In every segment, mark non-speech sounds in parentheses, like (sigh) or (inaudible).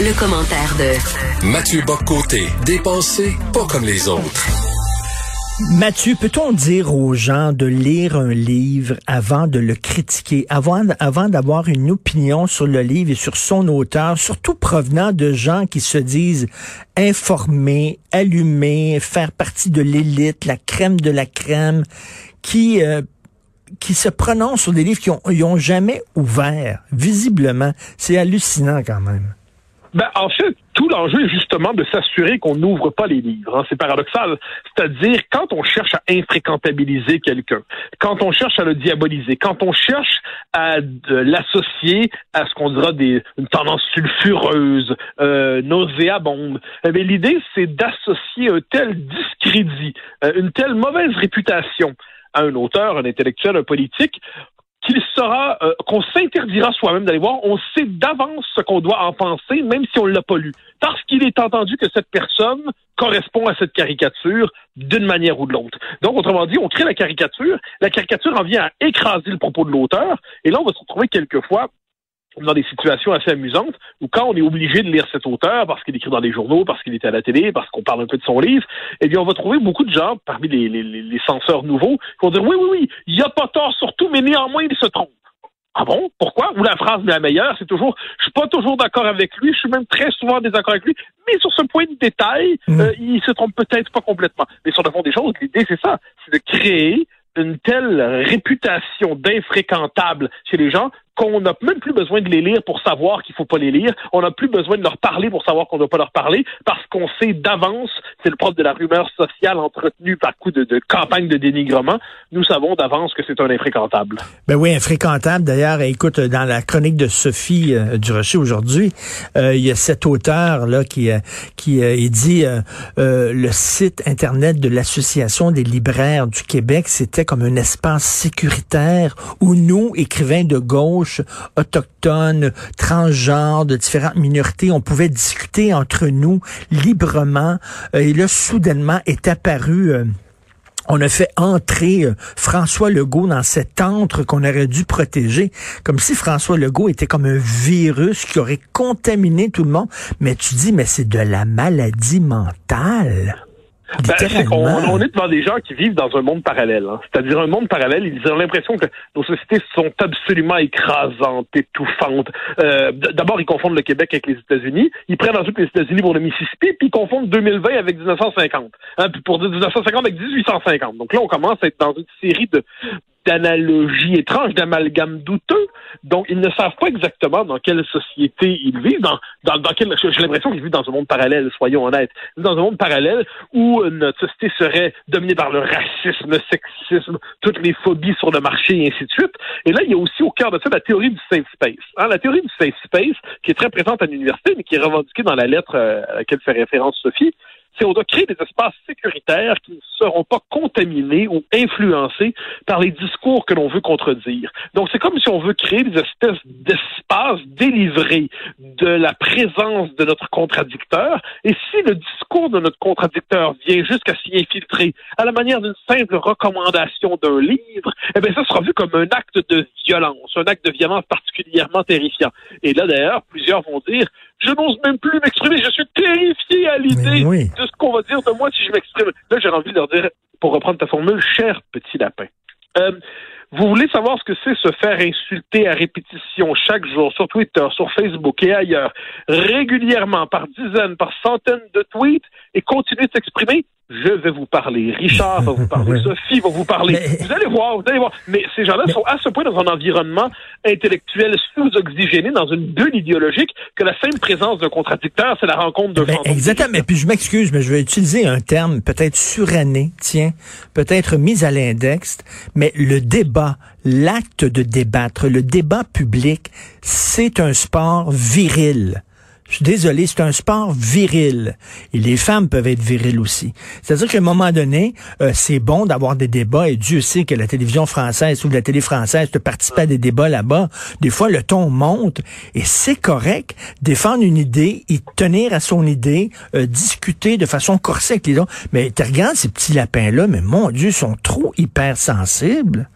Le commentaire de Mathieu Boccoté, dépensé pas comme les autres. Mathieu, peut-on dire aux gens de lire un livre avant de le critiquer, avant, avant d'avoir une opinion sur le livre et sur son auteur, surtout provenant de gens qui se disent informés, allumés, faire partie de l'élite, la crème de la crème, qui euh, qui se prononcent sur des livres qui ont, ont jamais ouvert, visiblement? C'est hallucinant quand même. Ben, en fait, tout l'enjeu est justement de s'assurer qu'on n'ouvre pas les livres. Hein. C'est paradoxal. C'est-à-dire, quand on cherche à infréquentabiliser quelqu'un, quand on cherche à le diaboliser, quand on cherche à l'associer à ce qu'on dira des, une tendance sulfureuse, euh, nauséabonde, eh l'idée, c'est d'associer un tel discrédit, euh, une telle mauvaise réputation à un auteur, un intellectuel, un politique, qu'il sera, euh, qu'on s'interdira soi-même d'aller voir. On sait d'avance ce qu'on doit en penser, même si on l'a pas lu. Parce qu'il est entendu que cette personne correspond à cette caricature d'une manière ou de l'autre. Donc, autrement dit, on crée la caricature, la caricature en vient à écraser le propos de l'auteur, et là, on va se retrouver quelquefois dans des situations assez amusantes où quand on est obligé de lire cet auteur parce qu'il écrit dans les journaux, parce qu'il est à la télé, parce qu'on parle un peu de son livre, eh bien, on va trouver beaucoup de gens parmi les, les, les censeurs nouveaux qui vont dire oui, oui, oui, il n'y a pas tort surtout, mais néanmoins, il se trompe. Ah bon? Pourquoi? Ou la phrase la meilleure, c'est toujours je suis pas toujours d'accord avec lui, je suis même très souvent en désaccord avec lui, mais sur ce point de détail, mm. euh, il se trompe peut-être pas complètement. Mais sur le fond des choses, l'idée, c'est ça, c'est de créer une telle réputation d'infréquentable chez les gens qu'on n'a même plus besoin de les lire pour savoir qu'il faut pas les lire. On n'a plus besoin de leur parler pour savoir qu'on ne doit pas leur parler parce qu'on sait d'avance, c'est le propre de la rumeur sociale entretenue par coup de, campagne de dénigrement. Nous savons d'avance que c'est un infréquentable. Ben oui, infréquentable. D'ailleurs, écoute, dans la chronique de Sophie euh, aujourd'hui, euh, il y a cet auteur là qui euh, qui il dit le site internet de l'association des libraires du Québec, c'était comme un espace sécuritaire où nous, écrivains de gauche autochtones, transgenres, de différentes minorités. On pouvait discuter entre nous librement. Euh, et là, soudainement, est apparu... Euh, on a fait entrer euh, François Legault dans cet antre qu'on aurait dû protéger, comme si François Legault était comme un virus qui aurait contaminé tout le monde. Mais tu dis, mais c'est de la maladie mentale. Ben, on, est devant des gens qui vivent dans un monde parallèle. Hein. C'est-à-dire un monde parallèle, ils ont l'impression que nos sociétés sont absolument écrasantes, étouffantes. Euh, D'abord, ils confondent le Québec avec les États-Unis. Ils prennent ensuite les États-Unis pour le Mississippi, puis ils confondent 2020 avec 1950. Hein, puis pour 1950 avec 1850. Donc là, on commence à être dans une série de d'analogies étranges, d'amalgames douteux. Donc, ils ne savent pas exactement dans quelle société ils vivent, dans, dans, dans j'ai l'impression qu'ils vivent dans un monde parallèle, soyons honnêtes. Dans un monde parallèle où notre société serait dominée par le racisme, le sexisme, toutes les phobies sur le marché et ainsi de suite. Et là, il y a aussi au cœur de ça la théorie du safe space. Hein, la théorie du safe space, qui est très présente à l'université, mais qui est revendiquée dans la lettre euh, à laquelle fait référence Sophie, c'est on doit créer des espaces sécuritaires qui ne seront pas contaminés ou influencés par les discours que l'on veut contredire. Donc, c'est comme si on veut créer des espèces d'espaces délivrés de la présence de notre contradicteur. Et si le discours de notre contradicteur vient jusqu'à s'y infiltrer à la manière d'une simple recommandation d'un livre, eh bien, ça sera vu comme un acte de violence, un acte de violence particulièrement terrifiant. Et là, d'ailleurs, plusieurs vont dire, je n'ose même plus m'exprimer. Je suis terrifié à l'idée de ce qu'on va dire de moi si je m'exprime. Là, j'ai envie de leur dire, pour reprendre ta formule, cher petit lapin. Euh, vous voulez savoir ce que c'est se faire insulter à répétition chaque jour sur Twitter, sur Facebook et ailleurs, régulièrement, par dizaines, par centaines de tweets, et continuer de s'exprimer? Je vais vous parler. Richard va vous (laughs) parler. Sophie va vous parler. Vous allez voir, vous allez voir. Mais ces gens-là sont à ce point dans un environnement intellectuel sous-oxygéné, dans une bulle idéologique, que la simple présence d'un contradicteur, c'est la rencontre de ben, Exactement. Mais puis je m'excuse, mais je vais utiliser un terme peut-être suranné, tiens, peut-être mis à l'index, mais le débat, l'acte de débattre, le débat public, c'est un sport viril. Je suis désolé, c'est un sport viril. Et les femmes peuvent être viriles aussi. C'est-à-dire qu'à un moment donné, euh, c'est bon d'avoir des débats, et Dieu sait que la télévision française ou la télé française te participe à des débats là-bas. Des fois, le ton monte, et c'est correct. Défendre une idée, y tenir à son idée, euh, discuter de façon corsée avec les autres. Mais tu regardes ces petits lapins-là, mais mon Dieu, ils sont trop hypersensibles.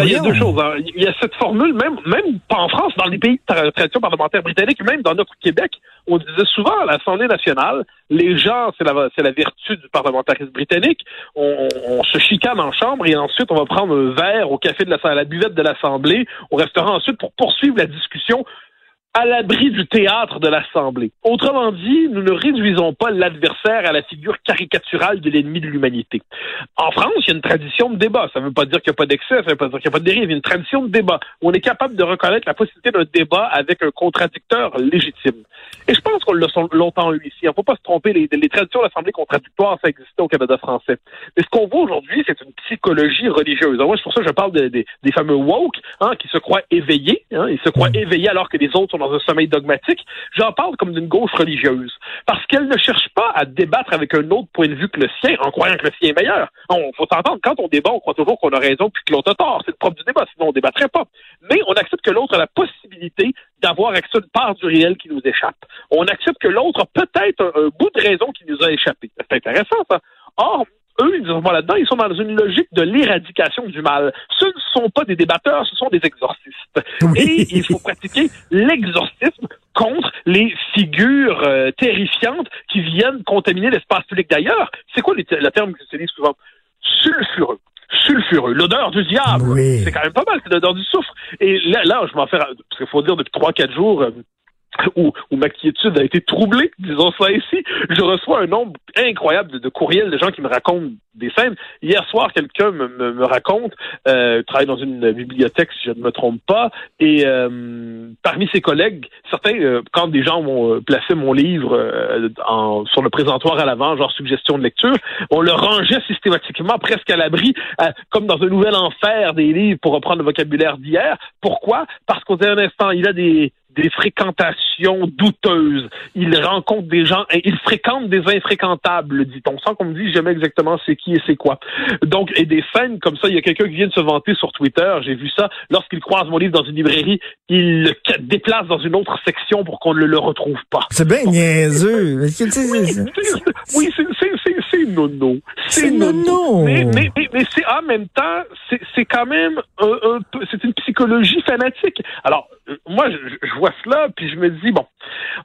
Ben, il y a deux choses. Hein. Il y a cette formule, même, même pas en France, dans les pays de tradition parlementaire britannique, même dans notre Québec, on disait souvent à l'Assemblée nationale, les gens, c'est la, c'est la vertu du parlementarisme britannique, on, se chicane en chambre et ensuite on va prendre un verre au café de la, à la buvette de l'Assemblée, au restaurant ensuite pour poursuivre la discussion à l'abri du théâtre de l'Assemblée. Autrement dit, nous ne réduisons pas l'adversaire à la figure caricaturale de l'ennemi de l'humanité. En France, il y a une tradition de débat. Ça ne veut pas dire qu'il n'y a pas d'excès, ça ne veut pas dire qu'il n'y a pas de dérive. Il y a une tradition de débat. On est capable de reconnaître la possibilité d'un débat avec un contradicteur légitime. Et je pense qu'on l'a longtemps eu ici. Il ne faut pas se tromper. Les, les traditions d'assemblée contradictoire, ça existait au Canada français. Mais ce qu'on voit aujourd'hui, c'est une psychologie religieuse. moi, c'est pour ça que je parle des fameux woke, hein, qui se croient éveillés. Hein, ils se croient mm. éveillés alors que les autres sont dans un sommeil dogmatique. J'en parle comme d'une gauche religieuse. Parce qu'elle ne cherche pas à débattre avec un autre point de vue que le sien, en croyant que le sien est meilleur. On faut s'entendre, quand on débat, on croit toujours qu'on a raison puis que l'autre a tort. C'est le propre du débat, sinon on débattrait pas. Mais on accepte que l'autre a la possibilité d'avoir accès à une part du réel qui nous échappe. On accepte que l'autre a peut-être un, bout de raison qui nous a échappé. C'est intéressant, ça. Or, eux, ils ne sont pas là-dedans, ils sont dans une logique de l'éradication du mal. Ce ne sont pas des débatteurs, ce sont des exorcistes. Et il faut pratiquer l'exorcisme contre les figures euh, terrifiantes qui viennent contaminer l'espace public. D'ailleurs, c'est quoi le terme que j'utilise souvent? Sulfureux sulfureux. L'odeur du diable. C'est quand même pas mal, c'est l'odeur du soufre. Et là, là je m'en fais, parce qu'il faut dire depuis trois, quatre jours, euh, où, ma quiétude a été troublée, disons ça ici. Je reçois un nombre incroyable de, courriels de gens qui me racontent des scènes. Hier soir, quelqu'un me, me, raconte, euh, travaille dans une bibliothèque, si je ne me trompe pas, et euh, parmi ses collègues, certains, euh, quand des gens vont euh, placer mon livre en, sur le présentoir à l'avant, genre suggestion de lecture, on le rangeait systématiquement presque à l'abri, comme dans un nouvel enfer des livres, pour reprendre le vocabulaire d'hier. Pourquoi? Parce qu'au un instant, il a des des fréquentations douteuses. Il rencontre des gens, il fréquente des infréquentables, dit-on, sans qu'on me dise jamais exactement c'est qui et c'est quoi. Donc, et des scènes comme ça, il y a quelqu'un qui vient de se vanter sur Twitter, j'ai vu ça, lorsqu'il croise mon livre dans une librairie, il le déplace dans une autre section pour qu'on ne le retrouve pas. C'est bien niaiseux. oui, c'est nono. C'est nono. Mais, mais, mais, c'est en même temps, c'est quand même un, c'est une psychologie fanatique. Alors, euh, moi, je, je vois cela, puis je me dis, bon,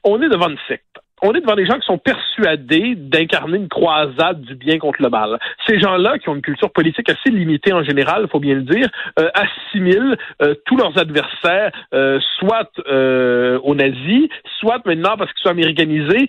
on est devant une secte on est devant des gens qui sont persuadés d'incarner une croisade du bien contre le mal. Ces gens-là, qui ont une culture politique assez limitée en général, faut bien le dire, euh, assimilent euh, tous leurs adversaires, euh, soit aux nazis, soit maintenant, parce qu'ils sont américanisés,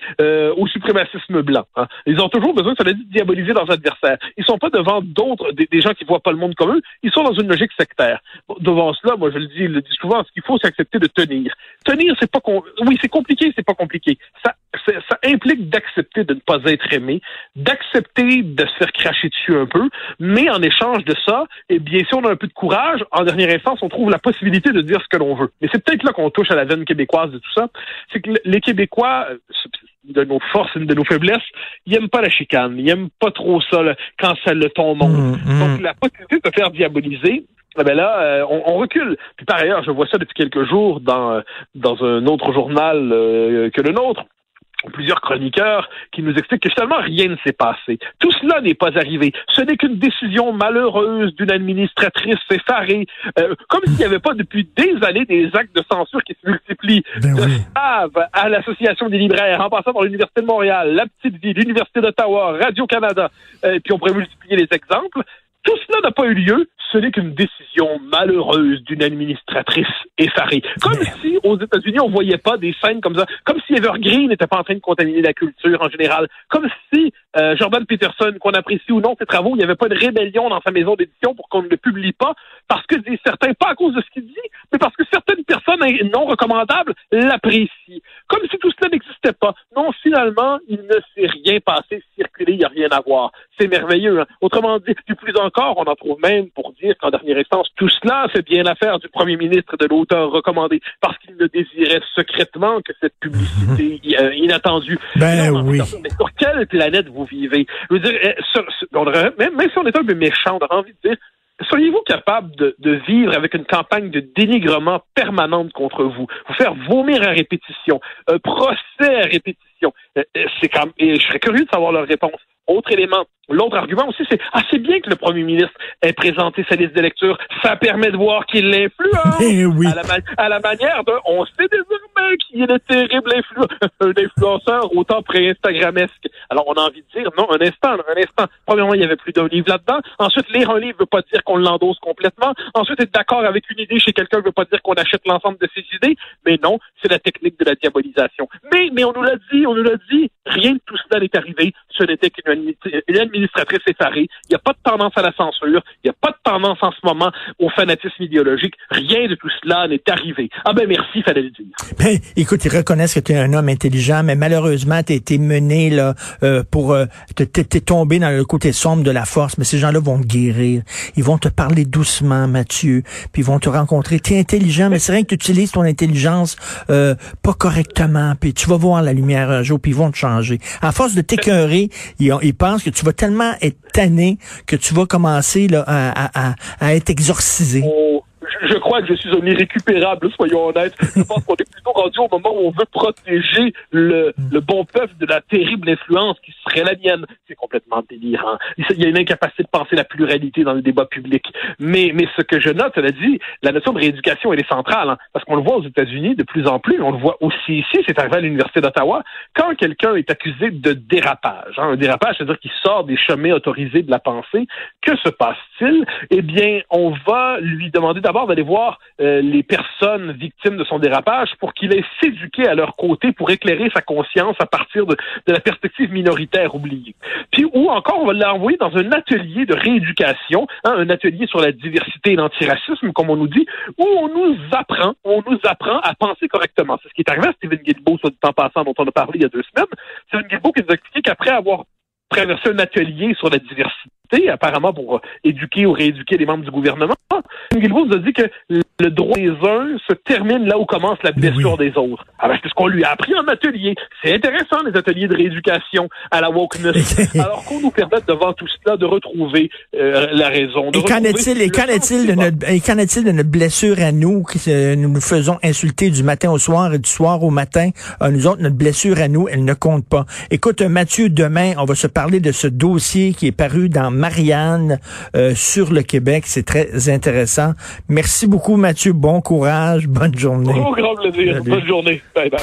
au suprémacisme blanc. Hein. Ils ont toujours besoin, ça veut dire, diaboliser leurs adversaires. Ils sont pas devant d'autres, des, gens qui voient pas le monde comme eux, ils sont dans une logique sectaire. Devant cela, moi je le dis, le dis souvent, ce qu'il faut, c'est accepter de tenir. Tenir, c'est pas... Oui, c'est compliqué, c'est pas compliqué. Ça ça implique d'accepter de ne pas être aimé, d'accepter de se faire cracher dessus un peu, mais en échange de ça, et bien si on a un peu de courage, en dernière instance, on trouve la possibilité de dire ce que l'on veut. Mais c'est peut-être là qu'on touche à la veine québécoise de tout ça. C'est que les Québécois, euh, de nos forces et de nos faiblesses, ils n'aiment pas la chicane, ils n'aiment pas trop ça quand ça le tombe. Mmh, mmh. Donc la possibilité de se faire diaboliser, eh ben là, euh, on, recule. Puis par ailleurs, je vois ça depuis quelques jours dans euh, dans un autre journal que le nôtre plusieurs chroniqueurs qui nous expliquent que finalement rien ne s'est passé. Tout cela n'est pas arrivé. Ce n'est qu'une décision malheureuse d'une administratrice effarée, euh, comme s'il n'y avait pas depuis des années des actes de censure qui se multiplient. Ben de à l'Association des libraires, en passant par l'Université de Montréal, la Petite Vie, l'Université d'Ottawa, Radio-Canada, et euh, puis on pourrait multiplier les exemples. Tout cela n'a pas eu lieu. Ce n'est qu'une décision malheureuse d'une administratrice effarée. Comme si aux États-Unis, on voyait pas des scènes comme ça. Comme si Evergreen n'était pas en train de contaminer la culture en général. Comme si euh, Jordan Peterson, qu'on apprécie ou non ses travaux, il n'y avait pas de rébellion dans sa maison d'édition pour qu'on ne le publie pas. Parce que certains, pas à cause de ce qu'il dit, mais parce que certaines personnes non recommandables l'apprécient. Comme si tout cela n'existait pas. Non, finalement, il ne s'est rien passé, circuler, il n'y a rien à voir. C'est merveilleux. Hein? Autrement dit, du plus encore, on en trouve même pour dire qu'en dernière instance, tout cela, c'est bien l'affaire du premier ministre de l'auteur recommandé, parce qu'il ne désirait secrètement que cette publicité euh, inattendue. Ben oui. Mais sur quelle planète vous vivez? Je veux dire, euh, même, si on est un peu méchant, on aurait envie de dire, Seriez-vous capable de, vivre avec une campagne de dénigrement permanente contre vous, vous faire vomir à répétition, un procès à répétition? Euh, c'est comme, et je serais curieux de savoir leur réponse. Autre élément. L'autre argument aussi, c'est ah c'est bien que le premier ministre ait présenté sa liste de lecture. Ça permet de voir qu'il l'influence. Eh oui. à, la à, la manière de, on sait désormais qu'il est le terrible influ (laughs) un influenceur autant pré-instagramesque. Alors on a envie de dire non, un instant, un instant. Premièrement, il y avait plus d'un livre là-dedans. Ensuite, lire un livre veut pas dire qu'on l'endosse complètement. Ensuite, être d'accord avec une idée chez quelqu'un veut pas dire qu'on achète l'ensemble de ses idées. Mais non, c'est la technique de la diabolisation. Mais mais on nous l'a dit, on nous l'a dit. Rien de tout cela n'est arrivé. Ce n'était qu'une administratrice effarée. Il n'y a pas de tendance à la censure. Il n'y a pas de tendance en ce moment au fanatisme idéologique. Rien de tout cela n'est arrivé. Ah ben merci, fallait le dire. Ben, écoute, ils reconnaissent que tu es un homme intelligent, mais malheureusement, tu as été mené là euh, pour euh, t'es tombé dans le côté sombre de la force. Mais ces gens-là vont te guérir. Ils vont te parler doucement, Mathieu, puis ils vont te rencontrer. Tu es intelligent, mais c'est rien que tu utilises ton intelligence euh, pas correctement, puis tu vas voir la lumière un jour, puis ils vont te changer. À force de t'écœurer, ils, ils pensent que tu vas tellement être tanné que tu vas commencer là, à, à, à être exorcisé. Oh, je crois que je suis un irrécupérable, soyons honnêtes. Je pense qu'on est plutôt rendu au moment où on veut protéger le, bon peuple de la terrible influence qui serait la mienne. C'est complètement délirant. Il y a une incapacité de penser la pluralité dans le débat public. Mais, mais ce que je note, cela dit, la notion de rééducation, elle est centrale, hein, parce qu'on le voit aux États-Unis de plus en plus, on le voit aussi ici, c'est arrivé à l'Université d'Ottawa, quand quelqu'un est accusé de dérapage, hein, un dérapage, c'est-à-dire qu'il sort des chemins autorisés de la pensée, que se passe-t-il? Eh bien, on va lui demander d'abord d'aller voir euh, les personnes victimes de son dérapage pour qu'il ait s'éduquer à leur côté pour éclairer sa conscience à partir de, de la perspective minoritaire oubliée. Puis ou encore, on va l'envoyer dans un atelier de rééducation, hein, un atelier sur la diversité et l'antiracisme, comme on nous dit, où on nous apprend, on nous apprend à penser correctement. C'est ce qui est arrivé à Stephen Guilbeault, soit du temps passant, dont on a parlé il y a deux semaines. Stephen Guilbeault qui nous a expliqué qu'après avoir traversé un atelier sur la diversité, apparemment pour éduquer ou rééduquer les membres du gouvernement. Guilbeault nous a dit que le droit des uns se termine là où commence la blessure des autres. Alors, ah, c'est ce qu'on lui a appris en atelier. C'est intéressant, les ateliers de rééducation à la wokeness. (laughs) alors qu'on nous permette devant tout cela de retrouver euh, la raison. et qu'en est-il, et qu'en est-il de notre, et qu'en est-il de notre blessure à nous, qui nous nous faisons insulter du matin au soir et du soir au matin? Euh, nous autres, notre blessure à nous, elle ne compte pas. Écoute, Mathieu, demain, on va se parler de ce dossier qui est paru dans Marianne euh, sur le Québec. C'est très intéressant. Merci beaucoup, Mathieu. Bon courage. Bonne journée. Au grand plaisir. Bonne journée. Bye bye.